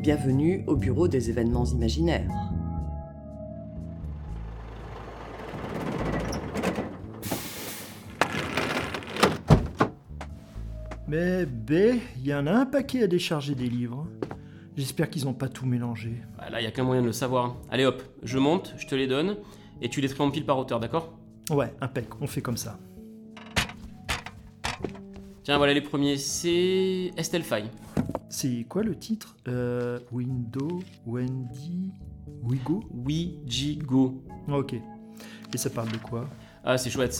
Bienvenue au bureau des événements imaginaires. Mais B, il y en a un paquet à décharger des livres. J'espère qu'ils n'ont pas tout mélangé. Bah, là, il y a qu'un moyen de le savoir. Allez hop, je monte, je te les donne, et tu les tries en pile par hauteur, d'accord? Ouais, impec, on fait comme ça. Tiens, voilà les premiers, c'est Estelfy. C'est quoi le titre euh, Window, Wendy, Wigo? Ouijigo. Ah, Ok. Et ça parle de quoi? Ah, c'est chouette,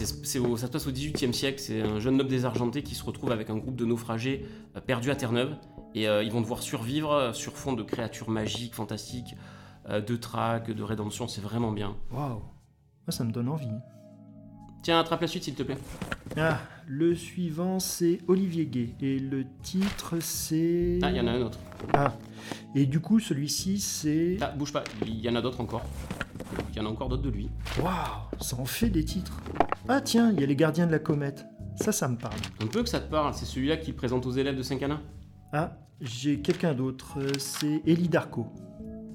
au- ça se passe au XVIIIe siècle. C'est un jeune noble désargenté qui se retrouve avec un groupe de naufragés euh, perdus à Terre-Neuve. Et euh, ils vont devoir survivre sur fond de créatures magiques, fantastiques, de traque, de rédemption. C'est vraiment bien. Waouh ça me donne envie. Tiens, attrape la suite, s'il te plaît. Ah, le suivant, c'est Olivier Gay. Et le titre, c'est... Ah, il y en a un autre. Ah. Et du coup, celui-ci, c'est... Ah, bouge pas, il y en a d'autres encore. Il y en a encore d'autres de lui. Waouh Ça en fait des titres. Ah tiens, il y a les gardiens de la comète. Ça, ça me parle. Un peu que ça te parle, c'est celui-là qui présente aux élèves de Saint-Canin. Ah, j'ai quelqu'un d'autre. euh, C'est Elie Darko.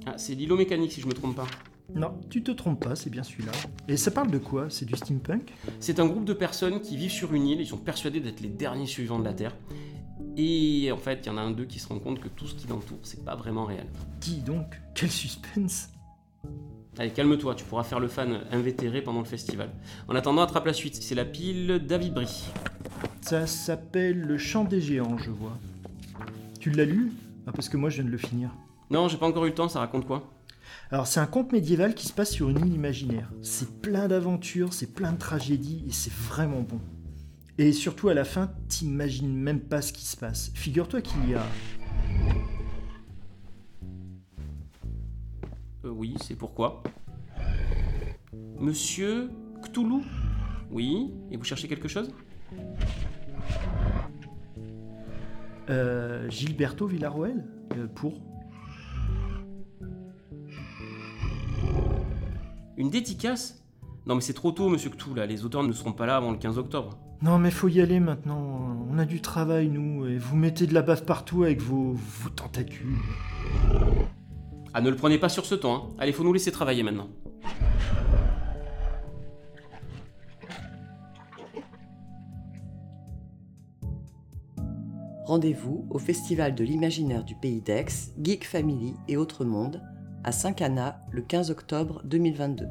Ah, c'est l'îlot mécanique si je me trompe pas. Non, tu te trompes pas, c'est bien celui-là. Et ça parle de quoi? C'est du steampunk? C'est un groupe de personnes qui vivent sur une île, ils sont persuadés d'être les derniers survivants de la Terre. Et en fait, il y en a un d'eux qui se rend compte que tout ce qui l'entoure, c'est pas vraiment réel. Dis donc, quel suspense Allez, calme-toi, tu pourras faire le fan invétéré pendant le festival. En attendant, attrape la suite. C'est la pile David Brie. Ça s'appelle Le Chant des Géants, je vois. Tu l'as lu? Ah, parce que moi, je viens de le finir. Non, j'ai pas encore eu le temps, ça raconte quoi? Alors, c'est un conte médiéval qui se passe sur une île imaginaire. C'est plein d'aventures, c'est plein de tragédies, et c'est vraiment bon. Et surtout, à la fin, t'imagines même pas ce qui se passe. Figure-toi qu'il y a... Euh, oui, c'est pourquoi? Monsieur Cthulhu? Oui, et vous cherchez quelque chose? Euh, Gilberto Villarroel Euh, Pour Une dédicace Non mais c'est trop tôt, monsieur Cthulhu, là. Les auteurs ne seront pas là avant le 15 octobre. Non, mais faut y aller maintenant. On a du travail, nous, et vous mettez de la baffe partout avec vos, vos tentacules. Ah, ne le prenez pas sur ce ton, hein. Allez, faut nous laisser travailler maintenant. Rendez-vous au Festival de l'imaginaire du Pays d'Aix, Geek Family et Autres Mondes, à Saint-Cana le 15 octobre 2022.